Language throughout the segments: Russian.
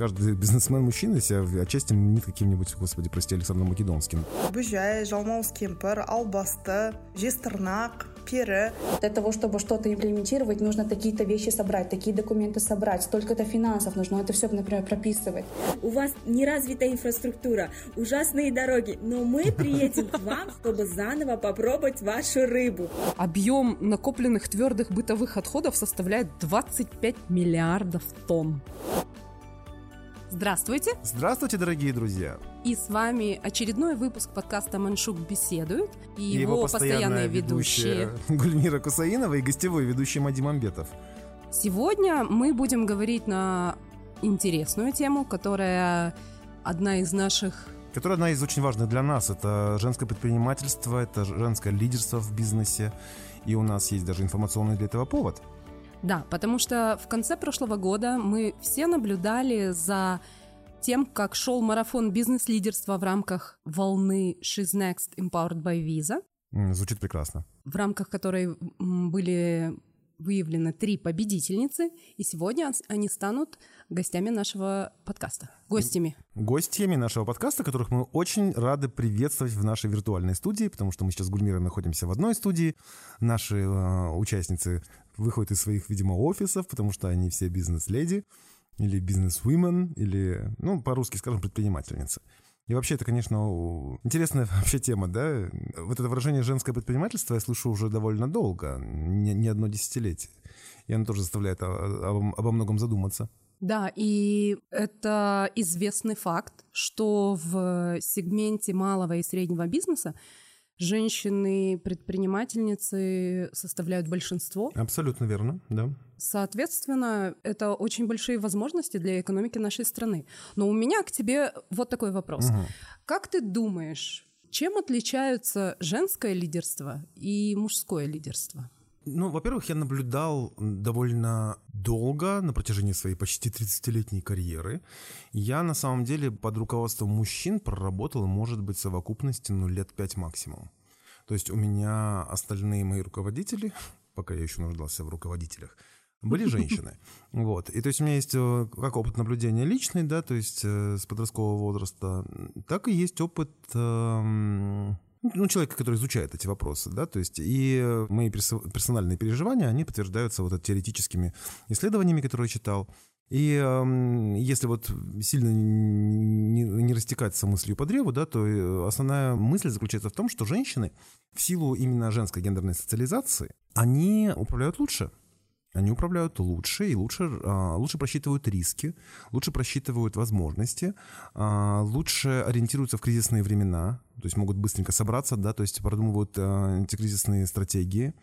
каждый бизнесмен-мужчина себя отчасти мнит каким-нибудь, господи, прости, Александром Македонским. Бүжай, жалмауыз кемпір, албасты, жестырнақ, пері. Для того, чтобы что-то имплементировать, нужно такие-то вещи собрать, такие документы собрать, столько-то финансов нужно это все, например, прописывать. У вас неразвитая инфраструктура, ужасные дороги, но мы приедем к вам, чтобы заново попробовать вашу рыбу. Объем накопленных твердых бытовых отходов составляет 25 миллиардов тонн. Здравствуйте! Здравствуйте, дорогие друзья! И с вами очередной выпуск подкаста «Маншук беседует» и, И его, постоянные ведущие. Гульмира Кусаинова и гостевой ведущий Мадим Амбетов. Сегодня мы будем говорить на интересную тему, которая одна из наших Которая одна из очень важных для нас. Это женское предпринимательство, это женское лидерство в бизнесе. И у нас есть даже информационный для этого повод. Да, потому что в конце прошлого года мы все наблюдали за тем, как шел марафон бизнес-лидерства в рамках волны She's Next Empowered by Visa, Звучит прекрасно. в рамках которой были выявлены три победительницы, и сегодня они станут гостями нашего подкаста. Гостями. Гостями нашего подкаста, которых мы очень рады приветствовать в нашей виртуальной студии, потому что мы сейчас с Гульмирой находимся в одной студии. Наши э, участницы выходят из своих, видимо, офисов, потому что они все бизнес-леди или бизнес-вумен, или, ну, по-русски скажем, предпринимательницы. И вообще это, конечно, интересная вообще тема, да? Вот это выражение «женское предпринимательство» я слышу уже довольно долго, не, не одно десятилетие. И оно тоже заставляет обо- обо многом задуматься. Да, и это известный факт, что в сегменте малого и среднего бизнеса женщины-предпринимательницы составляют большинство. Абсолютно верно, да. Соответственно, это очень большие возможности для экономики нашей страны. Но у меня к тебе вот такой вопрос. Мгм. Как ты думаешь, чем отличаются женское лидерство и мужское лидерство? Ну, во-первых, я наблюдал довольно долго, на протяжении своей почти 30-летней карьеры. Я, на самом деле, под руководством мужчин проработал, может быть, в совокупности, ну, лет пять максимум. То есть у меня остальные мои руководители, пока я еще нуждался в руководителях, были женщины. Вот. И то есть у меня есть э, как опыт наблюдения личный, да, то есть э, с подросткового возраста, так и есть опыт эм, ну, человека, который изучает эти вопросы, да, то есть и э, мои персо- персональные переживания, они подтверждаются вот теоретическими исследованиями, которые я читал. И эм, если вот сильно не, не растекаться мыслью по древу, да, то э, основная мысль заключается в том, что женщины в силу именно женской гендерной социализации, они управляют лучше. Они управляют лучше и лучше, а, лучше просчитывают риски, лучше просчитывают возможности, а, лучше ориентируются в кризисные времена, то есть могут быстренько собраться, да, то есть продумывают а, антикризисные стратегии.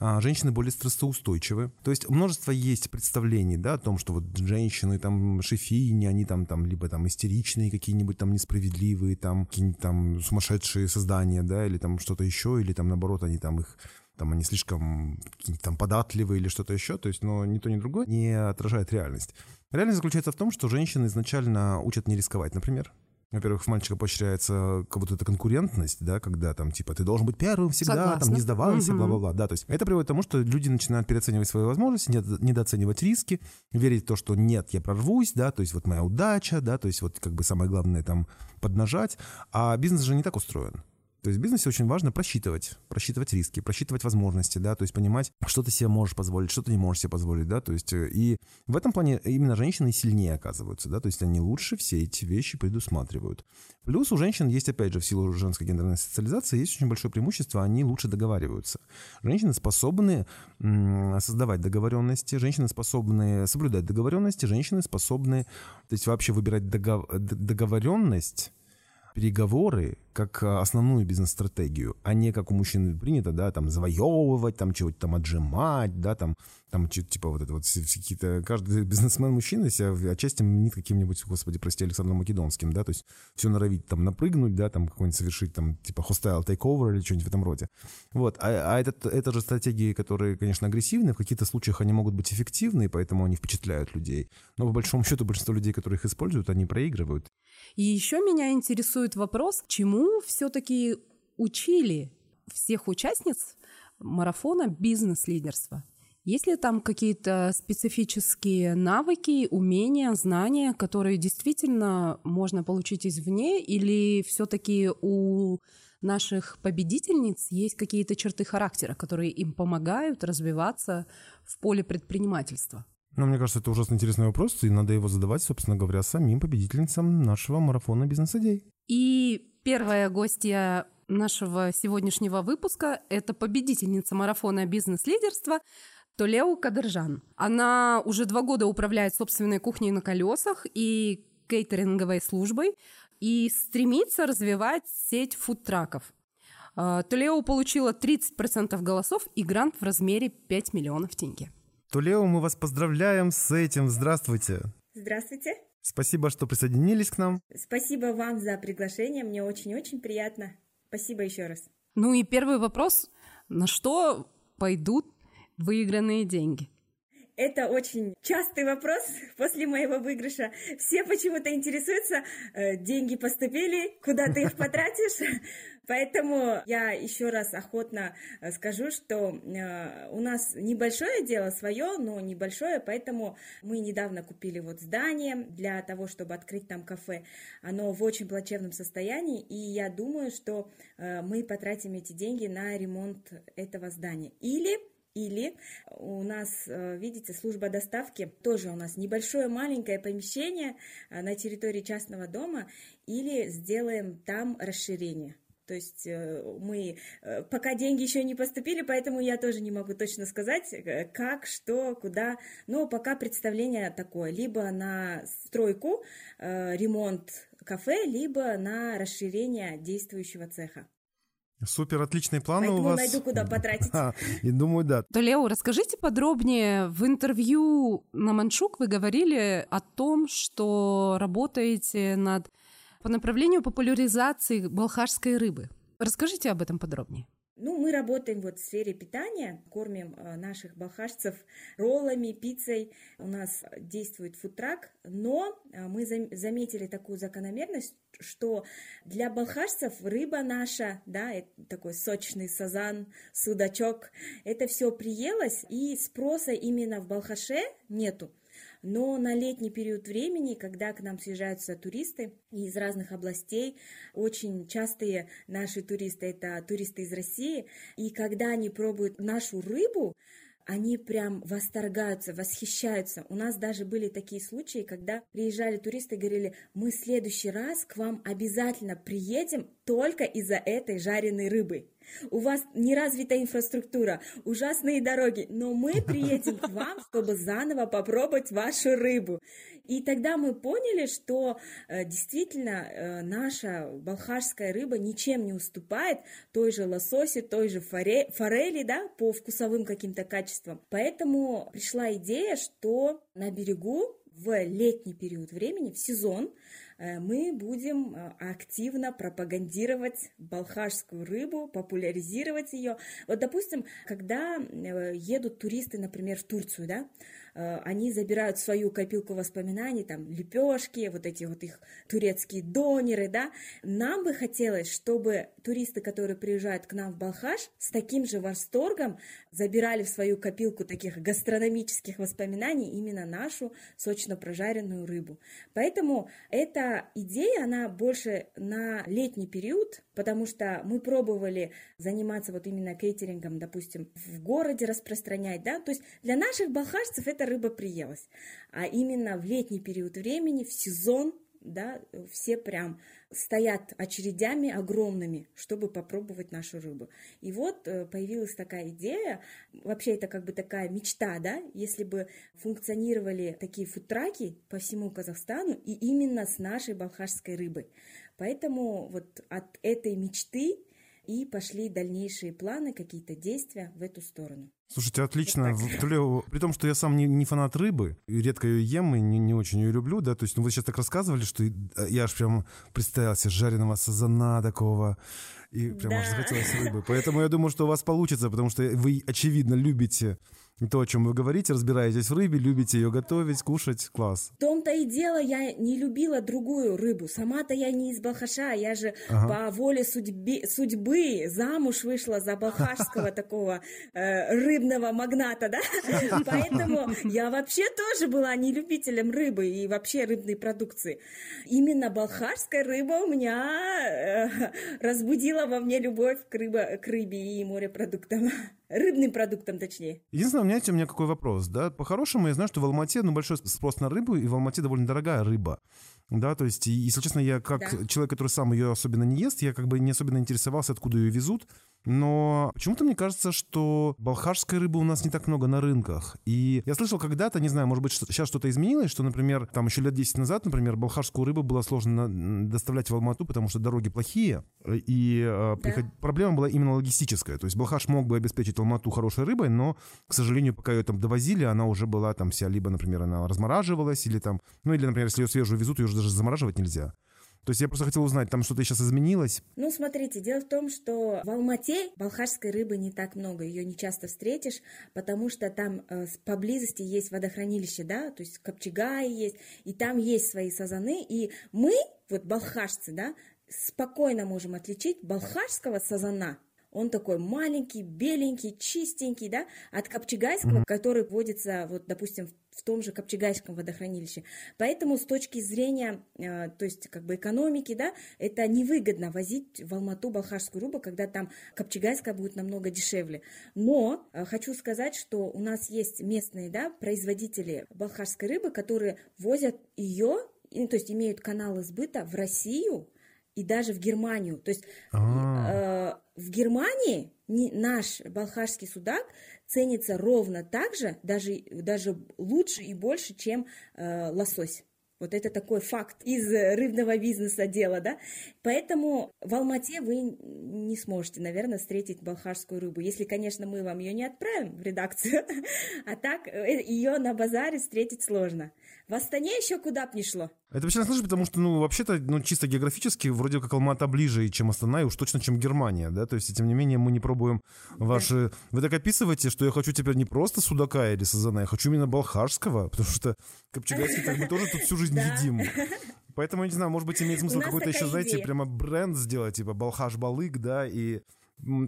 Женщины более стрессоустойчивы. То есть множество есть представлений, да, о том, что вот женщины там шефини, они там, там либо там истеричные какие-нибудь там несправедливые, там какие-нибудь там сумасшедшие создания, да, или там что-то еще, или там наоборот они там их там они слишком там податливые или что-то еще, то есть, но ни то, ни другое не отражает реальность. Реальность заключается в том, что женщины изначально учат не рисковать, например. Во-первых, в мальчика поощряется как будто это конкурентность, да, когда там типа ты должен быть первым всегда, там Согласна. не сдавайся, Мгм. бла-бла-бла. Да, то есть это приводит к тому, что люди начинают переоценивать свои возможности, недо- недооценивать риски, верить в то, что нет, я прорвусь, да, то есть вот моя удача, да, то есть вот как бы самое главное там поднажать. А бизнес же не так устроен. То есть в бизнесе очень важно просчитывать, просчитывать риски, просчитывать возможности, да, то есть понимать, что ты себе можешь позволить, что ты не можешь себе позволить, да, то есть э, и в этом плане именно женщины сильнее оказываются, да, то есть они лучше все эти вещи предусматривают. Плюс у женщин есть, опять же, в силу женской гендерной социализации, есть очень большое преимущество, они лучше договариваются. Женщины способны создавать договоренности, женщины способны соблюдать договоренности, женщины способны, то есть вообще выбирать договоренность, переговоры как а, основную бизнес-стратегию, а не как у мужчин принято, да, там завоевывать, там чего-то там отжимать, да, там, там типа вот это вот какие-то, каждый бизнесмен-мужчина себя отчасти мнит каким-нибудь, господи, прости, Александром Македонским, да, то есть все норовить там напрыгнуть, да, там какой-нибудь совершить там типа hostile takeover или что-нибудь в этом роде. Вот, а, а это, это же стратегии, которые, конечно, агрессивны, в каких-то случаях они могут быть эффективны, поэтому они впечатляют людей. Но по большому счету большинство людей, которые их используют, они проигрывают. И еще меня интересует вопрос, чему все-таки учили всех участниц марафона бизнес-лидерства. Есть ли там какие-то специфические навыки, умения, знания, которые действительно можно получить извне, или все-таки у наших победительниц есть какие-то черты характера, которые им помогают развиваться в поле предпринимательства? Ну, мне кажется, это ужасно интересный вопрос, и надо его задавать, собственно говоря, самим победительницам нашего марафона бизнес-идей. И первая гостья нашего сегодняшнего выпуска – это победительница марафона бизнес-лидерства Толеу Кадыржан. Она уже два года управляет собственной кухней на колесах и кейтеринговой службой и стремится развивать сеть фудтраков. А, Толео получила 30% голосов и грант в размере 5 миллионов тенге. Толео, мы вас поздравляем с этим. Здравствуйте. Здравствуйте. Спасибо, что присоединились к нам. Спасибо вам за приглашение. Мне очень-очень приятно. Спасибо еще раз. Ну и первый вопрос. На что пойдут выигранные деньги? Это очень частый вопрос после моего выигрыша. Все почему-то интересуются, э, деньги поступили, куда ты их потратишь. Поэтому я еще раз охотно э, скажу, что э, у нас небольшое дело свое, но небольшое, поэтому мы недавно купили вот здание для того, чтобы открыть там кафе. Оно в очень плачевном состоянии, и я думаю, что мы потратим эти деньги на ремонт этого здания. Или или у нас, э, видите, служба доставки, тоже у нас небольшое маленькое помещение э, на территории частного дома, или сделаем там расширение. То есть э, мы пока деньги еще не поступили, поэтому я тоже не могу точно сказать, как, что, куда. Но пока представление такое: либо на стройку, ремонт кафе, либо на расширение действующего цеха. Супер, отличные планы Поэтому у вас. найду, куда потратить. А, и думаю, да. То, Лео, расскажите подробнее. В интервью на Маншук вы говорили о том, что работаете над по направлению популяризации балхашской рыбы. Расскажите об этом подробнее. Ну, мы работаем вот в сфере питания, кормим э, наших балхашцев роллами, пиццей. У нас действует фудтрак, но э, мы заметили такую закономерность, что для балхашцев рыба наша, да, такой сочный сазан, судачок, это все приелось, и спроса именно в Балхаше нету. Но на летний период времени, когда к нам съезжаются туристы из разных областей, очень частые наши туристы это туристы из России, и когда они пробуют нашу рыбу, они прям восторгаются, восхищаются. У нас даже были такие случаи, когда приезжали туристы и говорили, мы в следующий раз к вам обязательно приедем только из-за этой жареной рыбы. У вас неразвитая инфраструктура, ужасные дороги, но мы приедем к вам, чтобы заново попробовать вашу рыбу. И тогда мы поняли, что э, действительно э, наша балхашская рыба ничем не уступает той же лососе, той же форе, форели, да, по вкусовым каким-то качествам. Поэтому пришла идея, что на берегу в летний период времени, в сезон, мы будем э, активно пропагандировать балхашскую рыбу, популяризировать ее. Вот, допустим, когда э, едут туристы, например, в Турцию, да, Э, они забирают свою копилку воспоминаний, там, лепешки, вот эти вот их турецкие донеры, да. Нам бы хотелось, чтобы туристы, которые приезжают к нам в Балхаш, с таким же восторгом забирали в свою копилку таких гастрономических воспоминаний именно нашу сочно прожаренную рыбу. Поэтому эта идея, она больше на летний период, потому что мы пробовали заниматься вот именно кейтерингом, допустим, в городе распространять, да, то есть для наших балхашцев это рыба приелась, а именно в летний период времени, в сезон, да, все прям стоят очередями огромными, чтобы попробовать нашу рыбу. И вот э, появилась такая идея, вообще это как бы такая мечта, да, если бы функционировали такие фудтраки по всему Казахстану и именно с нашей балхашской рыбой. Поэтому вот от этой мечты и пошли дальнейшие планы, какие-то действия в эту сторону. Слушайте, отлично. Вот при том, что я сам не, не фанат рыбы, и редко ее ем и не, не очень ее люблю, да, то есть, ну вы сейчас так рассказывали, что я аж прям представил себе жареного сазана такого, и прям да. аж захотелось рыбы. Поэтому я думаю, что у вас получится, потому что вы, очевидно, любите то, о чем вы говорите, разбираетесь в рыбе, любите ее готовить, кушать, класс. В том-то и дело, я не любила другую рыбу. Сама-то я не из Балхаша, я же ага. по воле судьбе, судьбы замуж вышла за балхашского такого э, рыбного магната, да? Поэтому я вообще тоже была не любителем рыбы и вообще рыбной продукции. Именно балхашская рыба у меня э, разбудила во мне любовь к, рыба, к рыбе и морепродуктам. Рыбным продуктам, точнее. Единственное, у меня, у меня какой вопрос, да? По-хорошему, я знаю, что в Алмате, ну, большой спрос на рыбу, и в Алмате довольно дорогая рыба. Да, то есть, если честно, я как да. человек, который сам ее особенно не ест, я как бы не особенно интересовался, откуда ее везут. Но почему-то мне кажется, что балхашской рыбы у нас не так много на рынках. И я слышал когда-то, не знаю, может быть, что, сейчас что-то изменилось, что, например, там еще лет 10 назад, например, балхашскую рыбу было сложно доставлять в Алмату, потому что дороги плохие. И э, да. приход... проблема была именно логистическая. То есть Балхаш мог бы обеспечить Алмату хорошей рыбой, но, к сожалению, пока ее там довозили, она уже была там вся, либо, например, она размораживалась, или там, ну или, например, если ее свежую везут, ее уже даже замораживать нельзя. То есть я просто хотел узнать, там что-то сейчас изменилось? Ну, смотрите, дело в том, что в Алмате балхашской рыбы не так много, ее не часто встретишь, потому что там э, поблизости есть водохранилище, да, то есть Копчегаи есть, и там есть свои сазаны, и мы, вот балхашцы, да, спокойно можем отличить балхашского сазана он такой маленький, беленький, чистенький, да, от копчегайского, mm-hmm. который водится, вот, допустим, в том же Копчегайском водохранилище. Поэтому с точки зрения, э, то есть как бы экономики, да, это невыгодно возить в Алмату балхашскую рыбу, когда там Копчегайская будет намного дешевле. Но э, хочу сказать, что у нас есть местные, да, производители балхашской рыбы, которые возят ее, то есть имеют каналы сбыта в Россию, и даже в Германию. То есть э, в Германии не, наш балхашский судак ценится ровно так же, даже, даже лучше и больше, чем э, лосось. Вот это такой факт из рыбного бизнеса дела, да. Поэтому в Алмате вы не сможете, наверное, встретить балхашскую рыбу. Если, конечно, мы вам ее не отправим в редакцию, а так э, ее на базаре встретить сложно. В Астане еще куда б ни шло. Это вообще слышишь, потому что, ну, вообще-то, ну, чисто географически, вроде как Алмата ближе, чем Астана, и уж точно, чем Германия, да, то есть, и, тем не менее, мы не пробуем ваши... Вы так описываете, что я хочу теперь не просто судака или сазана, я хочу именно балхашского, потому что копчегайский как бы тоже тут всю жизнь едим. Поэтому, я не знаю, может быть, имеет смысл какой-то еще, знаете, прямо бренд сделать, типа Балхаш Балык, да, и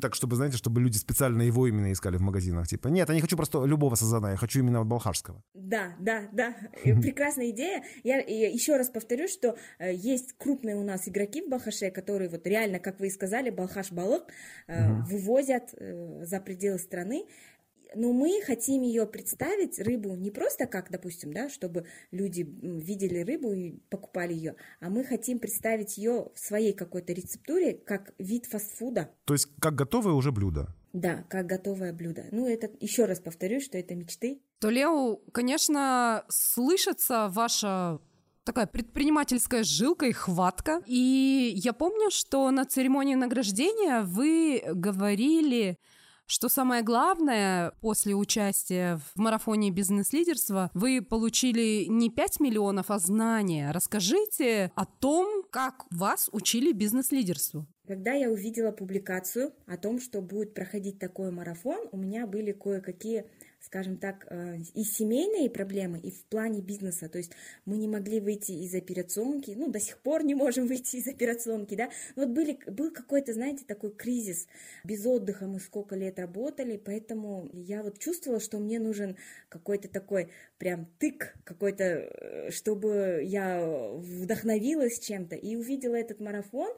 так, чтобы, знаете, чтобы люди специально его именно искали в магазинах. Типа, нет, я не хочу просто любого сазана, я хочу именно балхашского. Да, да, да, прекрасная идея. Я, я еще раз повторю, что э, есть крупные у нас игроки в Балхаше, которые вот реально, как вы и сказали, Балхаш Балык э, вывозят э, за пределы страны но мы хотим ее представить, рыбу, не просто как, допустим, да, чтобы люди видели рыбу и покупали ее, а мы хотим представить ее в своей какой-то рецептуре как вид фастфуда. То есть как готовое уже блюдо? Да, как готовое блюдо. Ну, это еще раз повторюсь, что это мечты. То, Лео, конечно, слышится ваша такая предпринимательская жилка и хватка. И я помню, что на церемонии награждения вы говорили что самое главное, после участия в марафоне бизнес-лидерства вы получили не 5 миллионов, а знания. Расскажите о том, как вас учили бизнес-лидерству. Когда я увидела публикацию о том, что будет проходить такой марафон, у меня были кое-какие скажем так, э, и семейные проблемы, и в плане бизнеса. То есть мы не могли выйти из операционки, ну, до сих пор не можем выйти из операционки, да. вот были, был какой-то, знаете, такой кризис. Без отдыха мы сколько лет работали, поэтому я вот чувствовала, что мне нужен какой-то такой прям тык, какой-то, э, чтобы я вдохновилась чем-то и увидела этот марафон.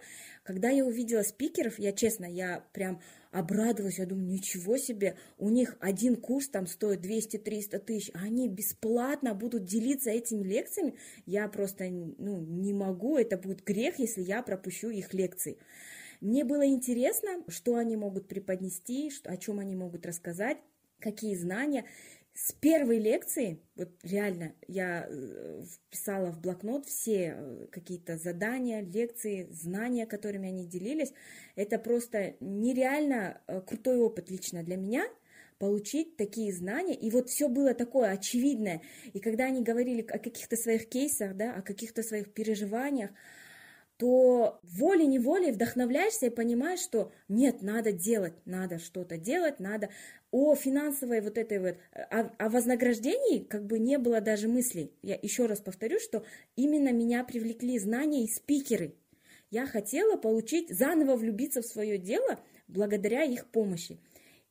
Когда я увидела спикеров, я честно, я прям обрадовалась, я думаю, ничего себе, у них один курс там стоит 200-300 тысяч, а они бесплатно будут делиться этими лекциями, я просто ну, не могу, это будет грех, если я пропущу их лекции. Мне было интересно, что они могут преподнести, о чем они могут рассказать, какие знания. С первой лекции, вот реально, я э, вписала в блокнот все э, какие-то задания, лекции, знания, которыми они делились. Это просто нереально э, крутой опыт лично для меня получить такие знания. И вот все было такое очевидное. И когда они говорили о каких-то своих кейсах, да, о каких-то своих переживаниях, то волей-неволей вдохновляешься и понимаешь, что нет, надо делать, надо что-то делать, надо о финансовой вот этой вот, о, о вознаграждении как бы не было даже мыслей. Я еще раз повторю, что именно меня привлекли знания и спикеры. Я хотела получить, заново влюбиться в свое дело благодаря их помощи.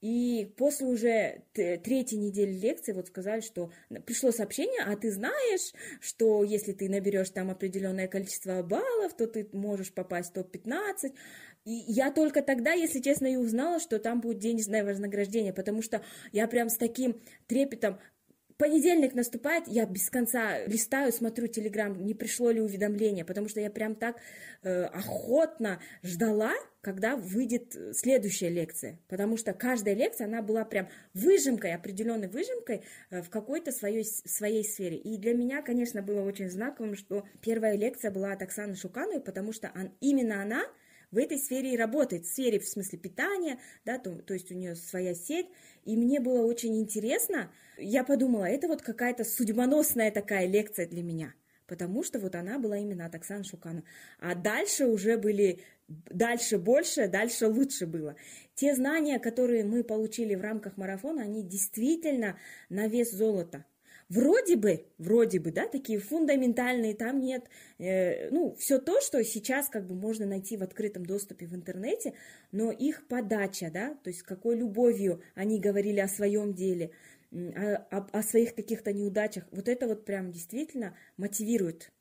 И после уже третьей недели лекции вот сказали, что пришло сообщение, а ты знаешь, что если ты наберешь там определенное количество баллов, то ты можешь попасть в топ-15. И я только тогда, если честно, и узнала, что там будет денежное вознаграждение, потому что я прям с таким трепетом понедельник наступает, я без конца листаю, смотрю телеграм, не пришло ли уведомление, потому что я прям так э, охотно ждала, когда выйдет следующая лекция, потому что каждая лекция, она была прям выжимкой, определенной выжимкой э, в какой-то своей, своей сфере. И для меня, конечно, было очень знаковым, что первая лекция была от Оксаны Шукановой, потому что он, именно она в этой сфере и работает, в сфере, в смысле питания, да, то, то есть у нее своя сеть, и мне было очень интересно, я подумала, это вот какая-то судьбоносная такая лекция для меня, потому что вот она была именно от Оксаны Шукана. А дальше уже были, дальше больше, дальше лучше было. Те знания, которые мы получили в рамках марафона, они действительно на вес золота вроде бы, вроде бы, да, такие фундаментальные, там нет, э, ну, все то, что сейчас как бы можно найти в открытом доступе в интернете, но их подача, да, то есть какой любовью они говорили о своем деле, о, о, о своих каких-то неудачах, вот это вот прям действительно мотивирует.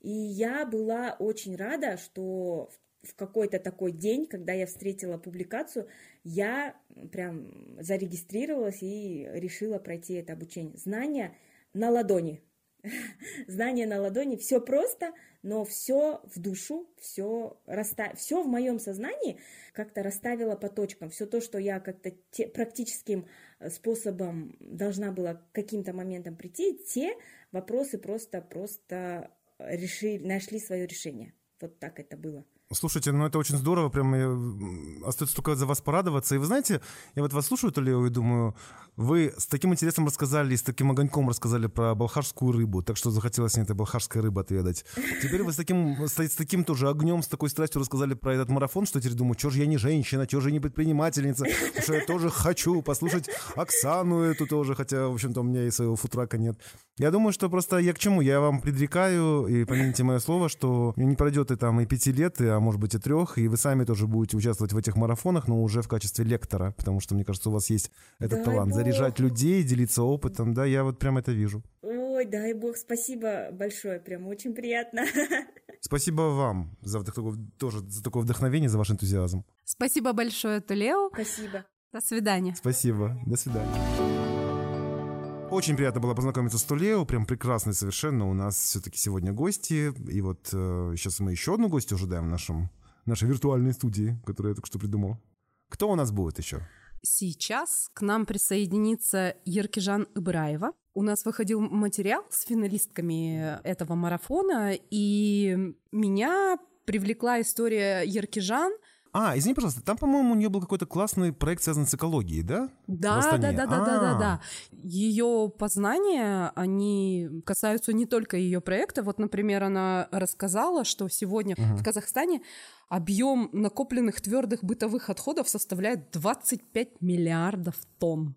И я была очень рада, что в какой-то такой день, когда я встретила публикацию, я прям зарегистрировалась и решила пройти это обучение. Знания на ладони. Знание на ладони, все просто, но все в душу, все, расста... все в моем сознании как-то расставило по точкам. Все то, что я как-то те... практическим э, способом должна была каким-то моментом прийти, те вопросы просто, просто решили, нашли свое решение. Вот так это было. Слушайте, ну это очень здорово, прям остается только за вас порадоваться. И вы знаете, я вот вас слушаю, Толео, и думаю, вы с таким интересом рассказали, с таким огоньком рассказали про балхарскую рыбу, так что захотелось мне этой балхарской рыбы отведать. Теперь вы с таким, с, с таким тоже огнем, с такой страстью рассказали про этот марафон, что теперь думаю, что же я не женщина, что же я не предпринимательница, что я тоже хочу послушать Оксану эту тоже, хотя, в общем-то, у меня и своего футрака нет. Я думаю, что просто я к чему? Я вам предрекаю, и помяните мое слово, что не пройдет и там и пяти лет, а может быть и трех, и вы сами тоже будете участвовать в этих марафонах, но уже в качестве лектора, потому что, мне кажется, у вас есть этот Дай талант бог. заряжать людей, делиться опытом, да, я вот прям это вижу. Ой, дай бог, спасибо большое, прям очень приятно. Спасибо вам за вот такое, тоже за такое вдохновение, за ваш энтузиазм. Спасибо большое, Тулео. Спасибо. До свидания. Спасибо. До свидания. Очень приятно было познакомиться с Тулео, прям прекрасный совершенно. У нас все-таки сегодня гости, и вот э, сейчас мы еще одну гостью ожидаем в нашем, нашей виртуальной студии, которую я только что придумал. Кто у нас будет еще? Сейчас к нам присоединится Еркижан Ибраева. У нас выходил материал с финалистками этого марафона, и меня привлекла история Еркижан – а, извини, пожалуйста, там, по-моему, у нее был какой-то классный проект, связанный с экологией, да? Да, да, да, да, да, да, да. Ее познания, они касаются не только ее проекта. Вот, например, она рассказала, что сегодня угу. в Казахстане объем накопленных твердых бытовых отходов составляет 25 миллиардов тонн.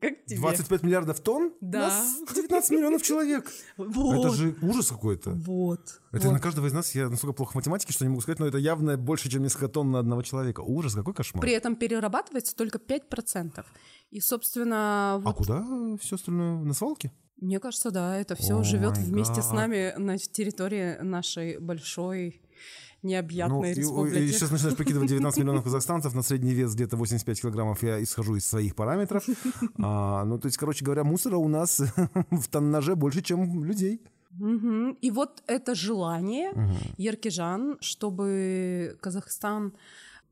Как тебе? 25 миллиардов тонн? Да. Нас 19 миллионов человек. Вот. Это же ужас какой-то. Вот. Это вот. на каждого из нас, я настолько плохо в математике, что не могу сказать, но это явно больше, чем несколько тонн на одного человека. Ужас, какой кошмар. При этом перерабатывается только 5%. И, собственно... Вот... А куда все остальное? На свалке? Мне кажется, да, это все oh живет вместе God. с нами на территории нашей большой необъятной ну, республики. И, и сейчас начинаешь прикидывать 19 миллионов казахстанцев на средний вес где-то 85 килограммов. Я исхожу из своих параметров. А, ну, то есть, короче говоря, мусора у нас в тоннаже больше, чем людей. Угу. И вот это желание угу. Еркижан, чтобы Казахстан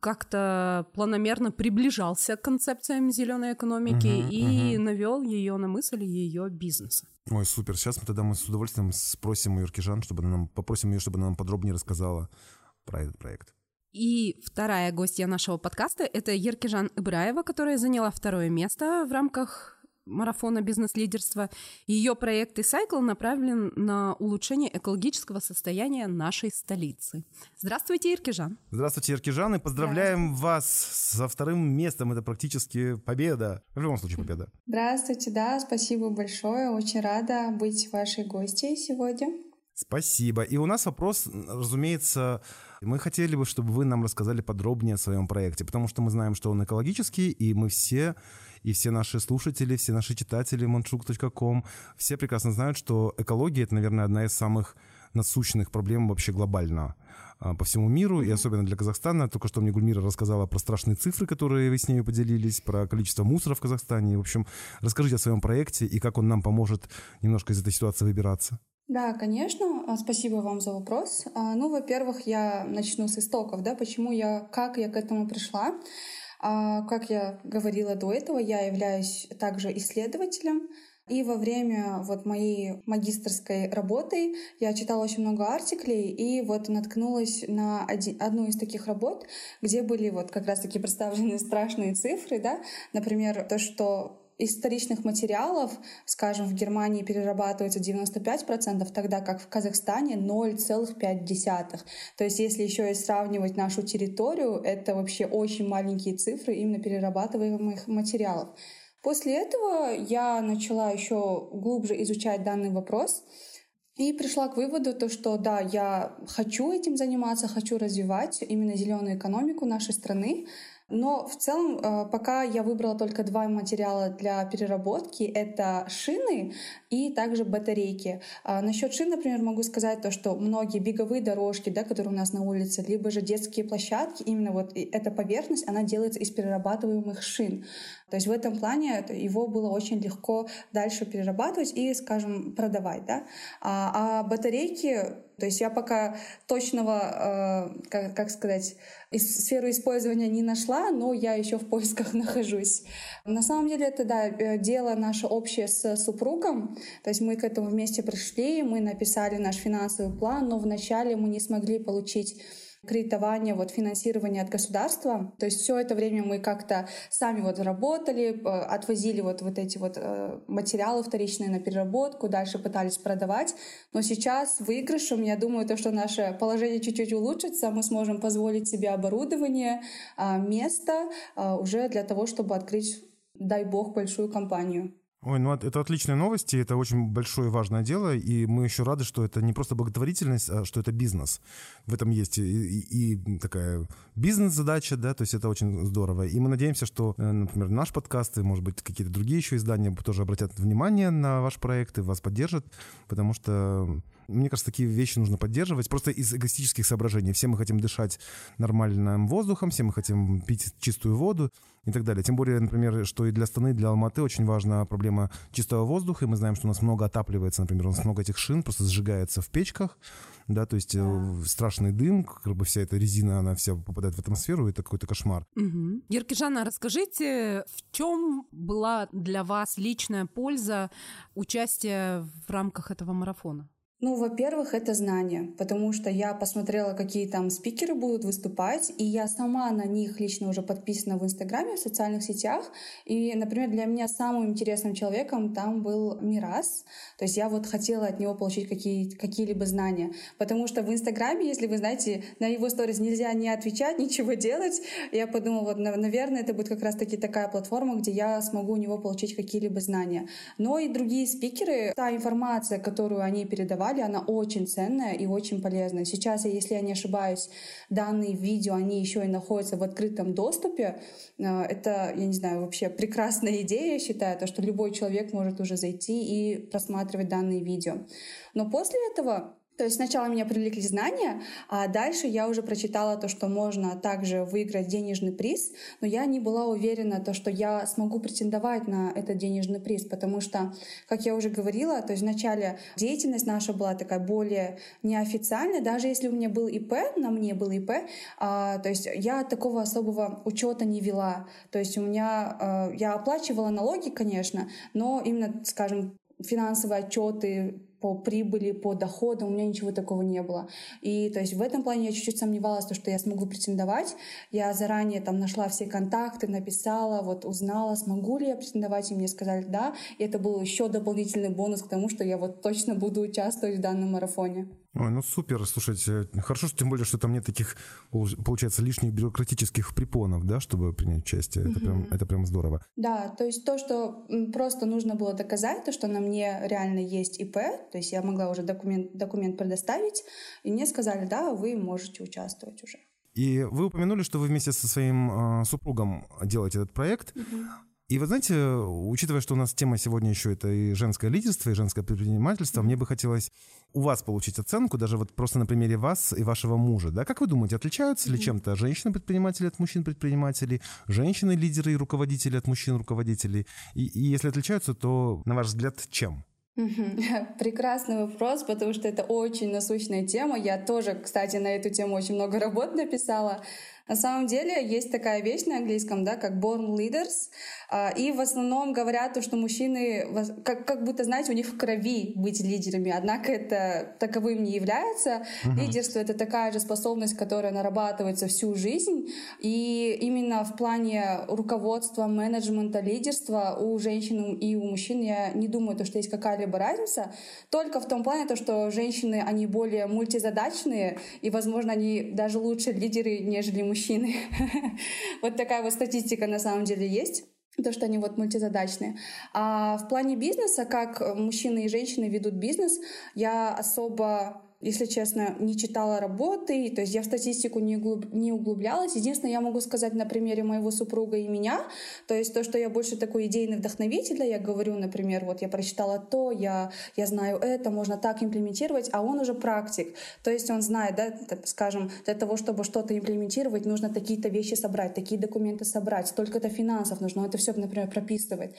как-то планомерно приближался к концепциям зеленой экономики uh-huh, и uh-huh. навел ее на мысль ее бизнеса. Ой, супер. Сейчас мы тогда мы с удовольствием спросим у Юркижан, чтобы она нам попросим ее, чтобы она нам подробнее рассказала про этот проект. И вторая гостья нашего подкаста — это Еркижан Ибраева, которая заняла второе место в рамках марафона бизнес-лидерства. Ее проект «Recycle» направлен на улучшение экологического состояния нашей столицы. Здравствуйте, Иркижан. Здравствуйте, Иркижан, и поздравляем вас со вторым местом. Это практически победа. В любом случае победа. Здравствуйте, да, спасибо большое. Очень рада быть вашей гостьей сегодня. Спасибо. И у нас вопрос, разумеется, мы хотели бы, чтобы вы нам рассказали подробнее о своем проекте, потому что мы знаем, что он экологический, и мы все, и все наши слушатели, все наши читатели monchuk.com, все прекрасно знают, что экология — это, наверное, одна из самых насущных проблем вообще глобально а, по всему миру, и особенно для Казахстана. Только что мне Гульмира рассказала про страшные цифры, которые вы с ней поделились, про количество мусора в Казахстане. В общем, расскажите о своем проекте и как он нам поможет немножко из этой ситуации выбираться. Да, конечно. А, спасибо вам за вопрос. А, ну, во-первых, я начну с истоков, да, почему я, как я к этому пришла. А, как я говорила до этого, я являюсь также исследователем, и во время вот моей магистрской работы я читала очень много артиклей и вот наткнулась на один, одну из таких работ, где были вот как раз-таки представлены страшные цифры, да, например, то, что из материалов, скажем, в Германии перерабатывается 95%, тогда как в Казахстане 0,5%. То есть если еще и сравнивать нашу территорию, это вообще очень маленькие цифры именно перерабатываемых материалов. После этого я начала еще глубже изучать данный вопрос и пришла к выводу, то, что да, я хочу этим заниматься, хочу развивать именно зеленую экономику нашей страны, но в целом э, пока я выбрала только два материала для переработки. Это шины и также батарейки. А насчет шин, например, могу сказать то, что многие беговые дорожки, да, которые у нас на улице, либо же детские площадки, именно вот эта поверхность, она делается из перерабатываемых шин. То есть в этом плане его было очень легко дальше перерабатывать и, скажем, продавать. Да? А, а батарейки, то есть я пока точного, э, как, как сказать, сферу использования не нашла, но я еще в поисках нахожусь. На самом деле это, да, э, дело наше общее с супругом. То есть мы к этому вместе пришли, мы написали наш финансовый план, но вначале мы не смогли получить кредитование, вот финансирование от государства. То есть все это время мы как-то сами вот работали, э, отвозили вот, вот эти вот э, материалы вторичные на переработку, дальше пытались продавать. Но сейчас выигрышем, я думаю, то, что наше положение чуть-чуть улучшится, мы сможем позволить себе оборудование, а, место а, уже для того, чтобы открыть, дай бог, большую компанию. Ой, ну это отличные новости, это очень большое и важное дело, и мы еще рады, что это не просто благотворительность, а что это бизнес. В этом есть и, и, и такая бизнес-задача, да, то есть это очень здорово. И мы надеемся, что, э, например, наш подкаст и, может быть, какие-то другие еще издания тоже обратят внимание на ваш проект и вас поддержат, потому что мне кажется, такие вещи нужно поддерживать просто из эгоистических соображений. Все мы хотим дышать нормальным воздухом, все мы хотим пить чистую воду и так далее. Тем более, например, что и для страны, для Алматы очень важна проблема чистого воздуха. И мы знаем, что у нас много отапливается, например, у нас много этих шин просто сжигается в печках, да, то есть да. страшный дым, как бы вся эта резина, она вся попадает в атмосферу, и это какой-то кошмар. Угу. Еркижана, расскажите, в чем была для вас личная польза участия в рамках этого марафона? Ну, во-первых, это знание, потому что я посмотрела, какие там спикеры будут выступать, и я сама на них лично уже подписана в Инстаграме, в социальных сетях. И, например, для меня самым интересным человеком там был Мирас. То есть я вот хотела от него получить какие- какие-либо знания. Потому что в Инстаграме, если вы знаете, на его сторис нельзя не отвечать, ничего делать. Я подумала, вот, наверное, это будет как раз-таки такая платформа, где я смогу у него получить какие-либо знания. Но и другие спикеры, та информация, которую они передавали, давали, она очень ценная и очень полезная. Сейчас, если я не ошибаюсь, данные видео, они еще и находятся в открытом доступе. Э, это, я не знаю, вообще прекрасная идея, я считаю, то, что любой человек может уже зайти и просматривать данные видео. Но после этого то есть сначала меня привлекли знания, а дальше я уже прочитала то, что можно также выиграть денежный приз, но я не была уверена, то, что я смогу претендовать на этот денежный приз, потому что, как я уже говорила, то есть вначале деятельность наша была такая более неофициальная, даже если у меня был ИП, на мне был ИП, а, то есть я такого особого учета не вела, то есть у меня, а, я оплачивала налоги, конечно, но именно, скажем, финансовые отчеты по прибыли, по доходам, у меня ничего такого не было. И то есть в этом плане я чуть-чуть сомневалась, то, что я смогу претендовать. Я заранее там нашла все контакты, написала, вот узнала, смогу ли я претендовать, и мне сказали да. И это был еще дополнительный бонус к тому, что я вот точно буду участвовать в данном марафоне. Ой, ну супер, слушайте, хорошо, что тем более, что там нет таких, получается, лишних бюрократических препонов, да, чтобы принять участие. Это, прям, это прям здорово. Да, то есть то, что просто нужно было доказать, то, что на мне реально есть ИП, то есть я могла уже документ, документ предоставить, и мне сказали, да, вы можете участвовать уже. И вы упомянули, что вы вместе со своим э, супругом делаете этот проект. Угу. И вы знаете, учитывая, что у нас тема сегодня еще это и женское лидерство, и женское предпринимательство, мне бы хотелось у вас получить оценку, даже вот просто на примере вас и вашего мужа. Да? Как вы думаете, отличаются ли чем-то женщины-предприниматели от мужчин-предпринимателей, женщины-лидеры и руководители от мужчин-руководителей? И, и если отличаются, то, на ваш взгляд, чем? Прекрасный вопрос, потому что это очень насущная тема. Я тоже, кстати, на эту тему очень много работ написала. На самом деле есть такая вещь на английском, да, как born leaders, а, и в основном говорят, что мужчины, как, как будто, знаете, у них в крови быть лидерами, однако это таковым не является. Uh-huh. Лидерство — это такая же способность, которая нарабатывается всю жизнь, и именно в плане руководства, менеджмента, лидерства у женщин и у мужчин я не думаю, то, что есть какая-либо разница, только в том плане, то, что женщины, они более мультизадачные, и, возможно, они даже лучше лидеры, нежели мужчины мужчины. вот такая вот статистика на самом деле есть то, что они вот мультизадачные. А в плане бизнеса, как мужчины и женщины ведут бизнес, я особо если честно, не читала работы, то есть я в статистику не, углуб, не углублялась. Единственное, я могу сказать на примере моего супруга и меня, то есть то, что я больше такой идейный вдохновитель, я говорю, например, вот я прочитала то, я, я знаю это, можно так имплементировать, а он уже практик. То есть он знает, да, скажем, для того, чтобы что-то имплементировать, нужно такие-то вещи собрать, такие документы собрать, столько-то финансов нужно это все, например, прописывать.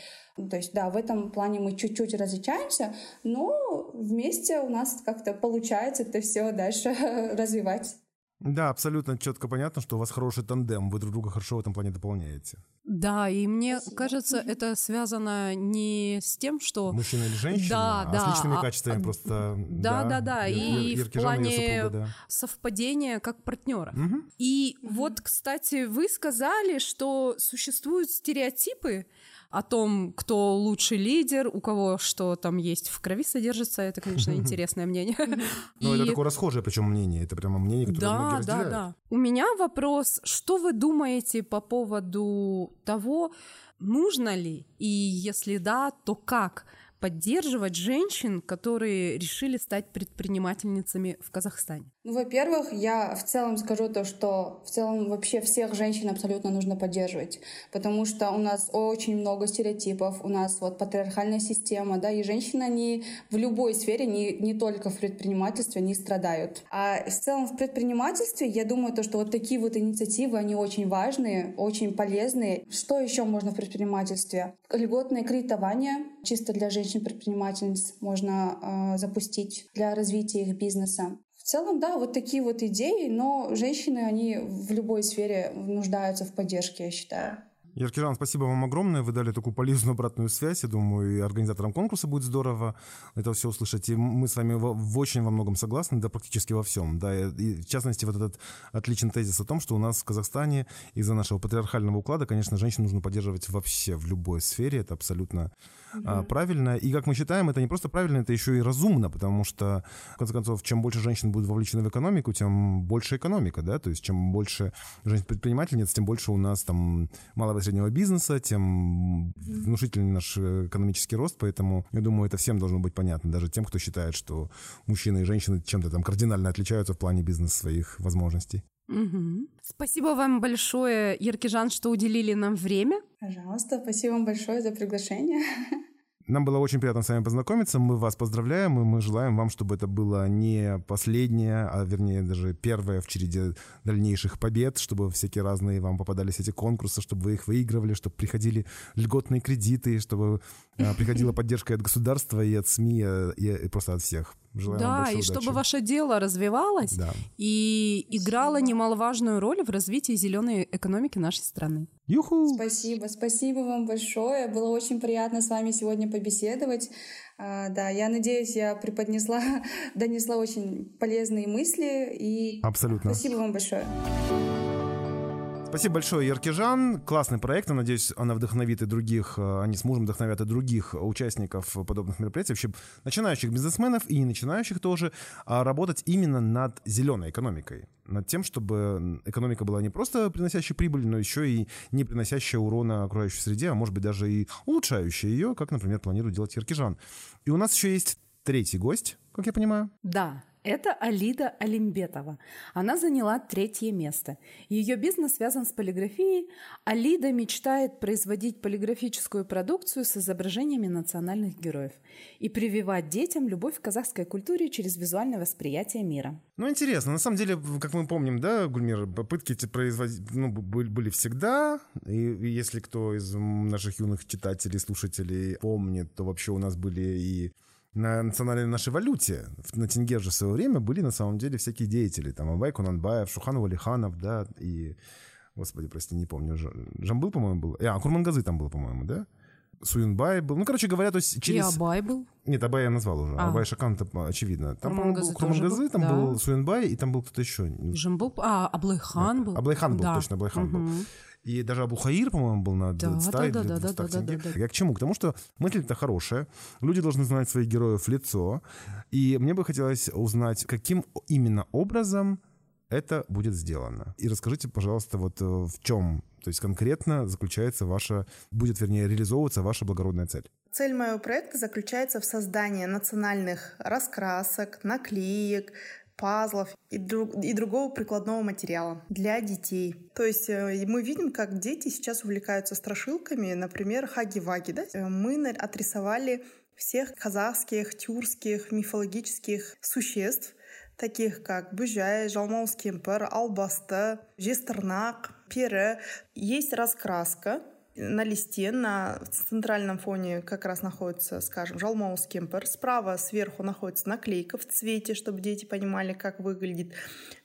То есть, да, в этом плане мы чуть-чуть различаемся, но вместе у нас как-то получается это все дальше развивать. Да, абсолютно четко понятно, что у вас хороший тандем, вы друг друга хорошо в этом плане дополняете. Да, и мне Спасибо. кажется, это связано не с тем, что... Мужчина или женщина, да, а да, с личными а, качествами а, просто... Да, да, да, да. и в плане супруга, да. совпадения как партнера. Угу. И угу. вот, кстати, вы сказали, что существуют стереотипы, о том, кто лучший лидер, у кого что там есть в крови содержится, это, конечно, интересное мнение. Ну, это такое расхожее, причем мнение, это прямо мнение, которое Да, да, да. У меня вопрос, что вы думаете по поводу того, нужно ли, и если да, то как поддерживать женщин, которые решили стать предпринимательницами в Казахстане? Ну, во-первых, я в целом скажу то, что в целом вообще всех женщин абсолютно нужно поддерживать, потому что у нас очень много стереотипов, у нас вот патриархальная система, да, и женщины, они в любой сфере, не, не только в предпринимательстве, не страдают. А в целом в предпринимательстве, я думаю, то, что вот такие вот инициативы, они очень важные, очень полезные. Что еще можно в предпринимательстве? Льготное кредитование чисто для женщин-предпринимательниц можно э, запустить для развития их бизнеса. В целом, да, вот такие вот идеи, но женщины, они в любой сфере нуждаются в поддержке, я считаю. Еркиран, спасибо вам огромное. Вы дали такую полезную обратную связь. Я думаю, и организаторам конкурса будет здорово это все услышать. И мы с вами в очень во многом согласны, да, практически во всем. Да, и в частности, вот этот отличный тезис о том, что у нас в Казахстане из-за нашего патриархального уклада, конечно, женщин нужно поддерживать вообще в любой сфере. Это абсолютно угу. правильно. И, как мы считаем, это не просто правильно, это еще и разумно, потому что, в конце концов, чем больше женщин будет вовлечены в экономику, тем больше экономика, да, то есть чем больше женщин-предпринимательниц, тем больше у нас там малого и среднего бизнеса, тем внушительнее наш экономический рост, поэтому, я думаю, это всем должно быть понятно, даже тем, кто считает, что мужчины и женщины чем-то там кардинально отличаются в плане бизнеса своих возможностей. Угу. Спасибо вам большое, Еркижан, что уделили нам время. Пожалуйста, спасибо вам большое за приглашение. Нам было очень приятно с вами познакомиться. Мы вас поздравляем, и мы желаем вам, чтобы это было не последнее, а вернее даже первое в череде дальнейших побед, чтобы всякие разные вам попадались эти конкурсы, чтобы вы их выигрывали, чтобы приходили льготные кредиты, чтобы а, приходила поддержка от государства и от СМИ, и просто от всех. Желаем да, вам и удачи. чтобы ваше дело развивалось Да. и играло немаловажную роль в развитии зеленой экономики нашей страны. Юху! Спасибо, спасибо вам большое. Было очень приятно с вами сегодня побеседовать. А, да, я надеюсь, я преподнесла, донесла очень полезные мысли и Абсолютно. спасибо вам большое. Спасибо большое, Яркижан. Классный проект. Я надеюсь, она вдохновит и других, э, они с мужем вдохновят и других участников подобных мероприятий, вообще начинающих бизнесменов и не начинающих тоже, а работать именно над зеленой экономикой. Над тем, чтобы экономика была не просто приносящей прибыль, но еще и не приносящая урона окружающей среде, а может быть даже и улучшающая ее, как, например, планирует делать Яркижан. И у нас еще есть третий гость, как я понимаю. Да, это Алида Алимбетова. Она заняла третье место. Ее бизнес связан с полиграфией. Алида мечтает производить полиграфическую продукцию с изображениями национальных героев и прививать детям любовь к казахской культуре через визуальное восприятие мира. Ну, интересно. На самом деле, как мы помним, да, Гульмир, попытки эти производить ну, были всегда. И если кто из наших юных читателей, слушателей помнит, то вообще у нас были и на национальной нашей валюте, на тенге же в свое время были на самом деле всякие деятели. Там Абай Кунанбаев, Шокан Валиханов, да, и... Господи, прости, не помню. Жамбыл, по-моему, был. А, Курмангазы там был, по-моему, да? Суюнбай был. Ну, короче говоря, то есть через... И Абай был. Нет, Абай я назвал уже. А. Абай, Шокан, очевидно. Там, Курмангазы Курмангазы, там да. был Суюнбай, и там был кто-то еще. И Жамбыл. А, Аблайхан был. Аблайхан был, Да. точно, Аблайхан был. И даже Абулхаир, по-моему, был на Да, 100 да, да, да, 200 да, да, да, да. Я к чему? К тому, что мысль-то хорошая. Люди должны знать своих героев в лицо. И мне бы хотелось узнать, каким именно образом это будет сделано. И расскажите, пожалуйста, вот э, в чем, то есть конкретно заключается ваша, будет, вернее, реализовываться ваша благородная цель. Цель моего проекта заключается в создании национальных раскрасок, наклеек, пазлов и, друг- и другого прикладного материала для детей. То есть э, мы видим, как дети сейчас увлекаются страшилками, например, хаги-ваги. Да? Э, Мы отрисовали всех казахских, тюркских, мифологических существ, таких как Бюжай, Жалмаус Кемпер, Албасты, Жестернак, Пере. Есть раскраска, на листе на центральном фоне как раз находится, скажем, Жалмаус Кемпер. Справа сверху находится наклейка в цвете, чтобы дети понимали, как выглядит.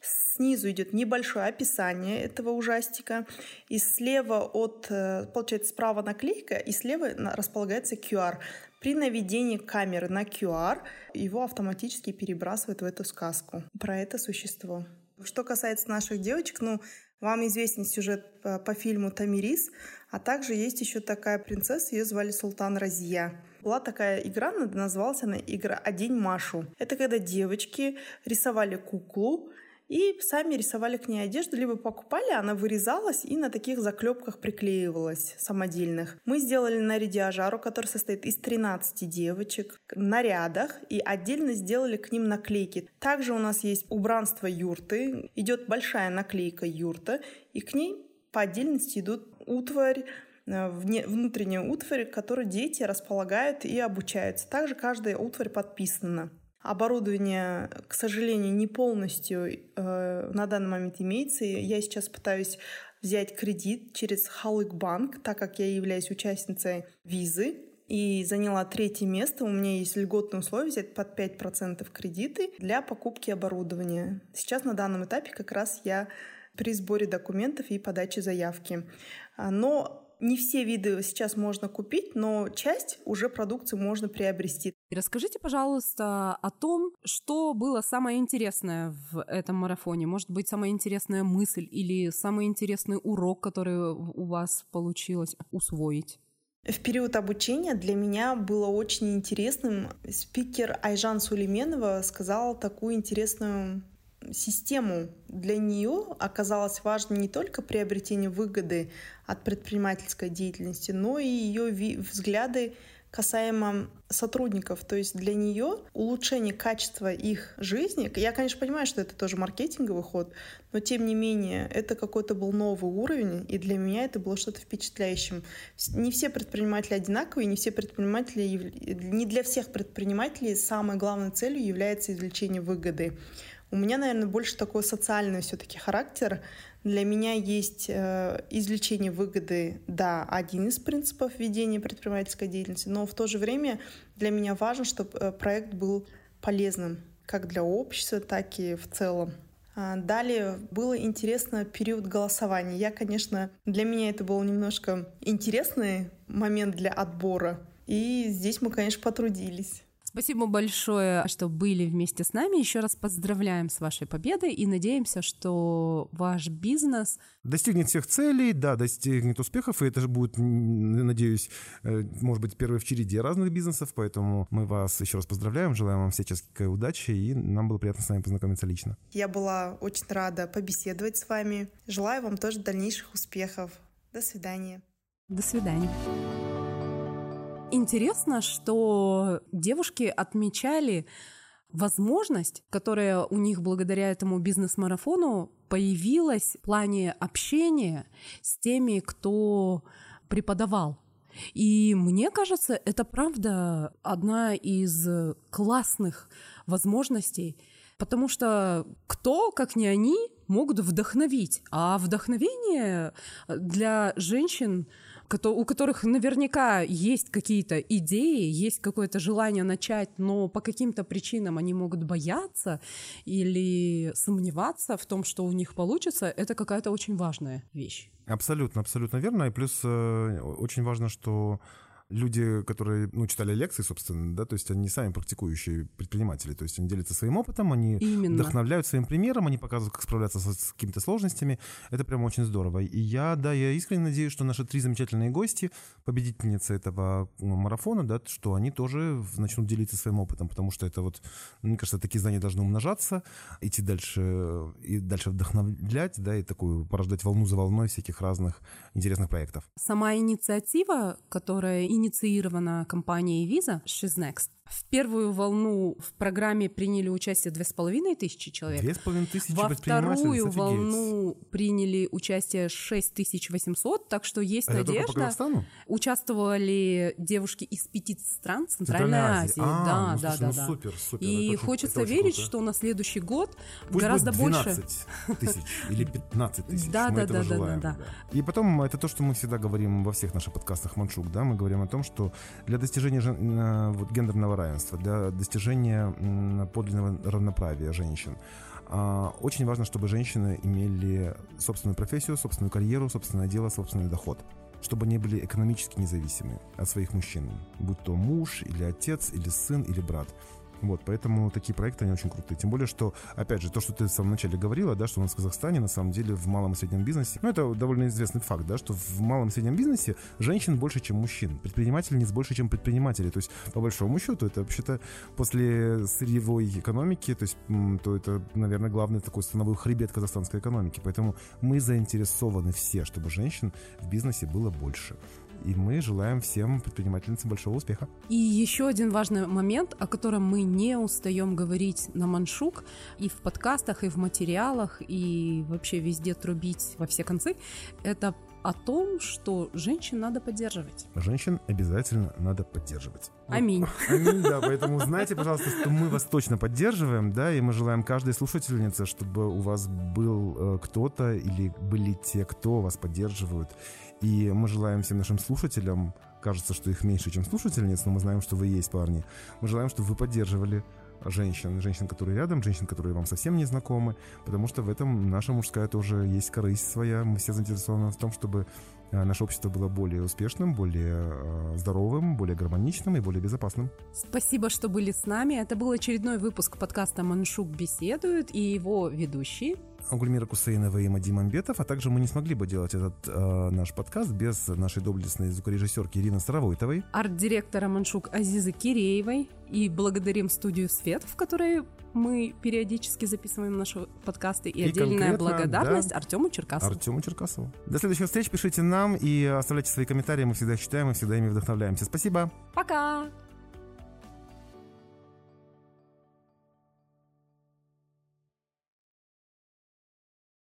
Снизу идет небольшое описание этого ужастика. И слева от, э, получается, справа наклейка, и слева располагается QR. При наведении камеры на QR его автоматически перебрасывает в эту сказку про это существо. Что касается наших девочек, ну, вам известен сюжет по, фильму «Тамирис», а также есть еще такая принцесса, ее звали Султан Разия. Была такая игра, называлась она игра «Одень Машу». Это когда девочки рисовали куклу, и сами рисовали к ней одежду, либо покупали, она вырезалась и на таких заклепках приклеивалась самодельных. Мы сделали нарядиажару, который состоит из 13 девочек, нарядах, и отдельно сделали к ним наклейки. Также у нас есть убранство юрты, идет большая наклейка юрта, и к ней по отдельности идут утварь, э, внутренняя утварь, которую дети располагают и обучаются. Также каждая утварь подписана. Оборудование, к сожалению, не полностью э, на данный момент имеется. Я сейчас пытаюсь взять кредит через Халык банк, так как я являюсь участницей визы и заняла третье место. У меня есть льготные условия взять под 5% кредиты для покупки оборудования. Сейчас на данном этапе как раз я при сборе документов и подаче заявки. А, Но не все виды сейчас можно купить, но часть уже продукции можно приобрести. И расскажите, пожалуйста, о том, что было самое интересное в этом марафоне. Может быть, самая интересная мысль или самый интересный урок, который у вас получилось усвоить. В период обучения для меня было очень интересным. Спикер Айжан Сулейменова сказала такую интересную систему. Для нее оказалось важно не только приобретение выгоды от предпринимательской деятельности, но и ее взгляды касаемо сотрудников. То есть для нее улучшение качества их жизни, я, конечно, понимаю, что это тоже маркетинговый ход, но тем не менее это какой-то был новый уровень, и для меня это было что-то впечатляющим. Не все предприниматели одинаковые, не все предприниматели, не для всех предпринимателей самой главной целью является извлечение выгоды. У меня, наверное, больше такой социальный все-таки характер. Для меня есть э, извлечение выгоды, да, один из принципов ведения предпринимательской деятельности, но в то же время для меня важно, чтобы э, проект был полезным как для общества, так и в целом. А, далее было интересно период голосования. Я, конечно, для меня это был немножко интересный момент для отбора. И здесь мы, конечно, потрудились. Спасибо большое, что были вместе с нами. Еще раз поздравляем с вашей победой и надеемся, что ваш бизнес достигнет всех целей, да, достигнет успехов, и это же будет, надеюсь, э, может быть, первый в череде разных бизнесов, поэтому мы вас еще раз поздравляем, желаем вам всяческой удачи, и нам было приятно с вами познакомиться лично. Я была очень рада побеседовать с вами. Желаю вам тоже дальнейших успехов. До свидания. До свидания. Интересно, что девушки отмечали возможность, которая у них благодаря этому бизнес-марафону появилась в плане общения с теми, кто преподавал. И мне кажется, это правда одна из классных возможностей, потому что кто, как не они, могут вдохновить. А вдохновение для женщин у которых наверняка есть какие-то идеи, есть какое-то желание начать, но по каким-то причинам они могут бояться или сомневаться в том, что у них получится, это какая-то очень важная вещь. Абсолютно, абсолютно верно. И плюс э, очень важно, что люди, которые ну, читали лекции, собственно, да, то есть они сами практикующие предприниматели, то есть они делятся своим опытом, они Именно. вдохновляют своим примером, они показывают, как справляться с, с какими-то сложностями. Это прям очень здорово. И я, да, я искренне надеюсь, что наши три замечательные гости, победительницы этого ну, марафона, да, что они тоже начнут делиться своим опытом, потому что это вот, мне кажется, такие знания должны умножаться, идти дальше и дальше вдохновлять, да, и такую порождать волну за волной всяких разных интересных проектов. Сама инициатива, которая инициирована компанией Visa, She's Next, в первую волну в программе приняли участие две с половиной тысячи человек. Две с половиной тысячи Во вторую волну приняли участие 6800, так что есть Это надежда. По Казахстану? Участвовали девушки из пяти стран Центральной, Азии. А, да, ну, да, слушай, да, ну, да. Супер, супер. И это хочется верить, круто. что на следующий год Пусть гораздо будет 12 больше. тысяч или 15 тысяч. Да, мы да, этого да, да, желаем, да, И потом, это то, что мы всегда говорим во всех наших подкастах Маншук, да, мы говорим о том, что для достижения жен... Э, вот, гендерного равенства, для достижения подлинного равноправия женщин. А, очень важно, чтобы женщины имели собственную профессию, собственную карьеру, собственное дело, собственный доход чтобы они были экономически независимы от своих мужчин, будь то муж или отец, или сын, или брат. Вот, поэтому такие проекты, они очень крутые. Тем более, что, опять же, то, что ты в самом начале говорила, да, что у нас в Казахстане, на самом деле, в малом и среднем бизнесе, ну, это довольно известный факт, да, что в малом и среднем бизнесе женщин больше, чем мужчин, предпринимательниц больше, чем предпринимателей. То есть, по большому счету, это вообще-то после сырьевой экономики, то есть, то это, наверное, главный такой становой хребет казахстанской экономики. Поэтому мы заинтересованы все, чтобы женщин в бизнесе было больше. И мы желаем всем предпринимательницам большого успеха. И еще один важный момент, о котором мы не устаем говорить на Маншук и в подкастах, и в материалах, и вообще везде трубить во все концы, это о том, что женщин надо поддерживать. Женщин обязательно надо поддерживать. Аминь. Аминь, да. Поэтому знайте, пожалуйста, что мы вас точно поддерживаем, да, и мы желаем каждой слушательнице, чтобы у вас был э, кто-то или были те, кто вас поддерживают. И мы желаем всем нашим слушателям, кажется, что их меньше, чем слушательниц, но мы знаем, что вы есть парни. Мы желаем, чтобы вы поддерживали женщин, женщин, которые рядом, женщин, которые вам совсем не знакомы, потому что в этом наша мужская тоже есть корысть своя. Мы все заинтересованы в том, чтобы э, наше общество было более успешным, более э, здоровым, более гармоничным и более безопасным. Спасибо, что были с нами. Это был очередной выпуск подкаста «Маншук беседует» и его ведущие Гульмира Кусейнова и Мадим Амбетов, а также мы не смогли бы делать этот э, наш подкаст без нашей доблестной звукорежиссерки Ирины Старовойтовой. Арт-директора Маншук Азизы Киреевой. И благодарим студию «Свет», в которой мы периодически записываем наши подкасты. И, и отдельная благодарность да, Артему Черкасову. Артему Черкасову. До следующих встреч. Пишите нам и оставляйте свои комментарии. Мы всегда читаем и всегда ими вдохновляемся. Спасибо. Пока.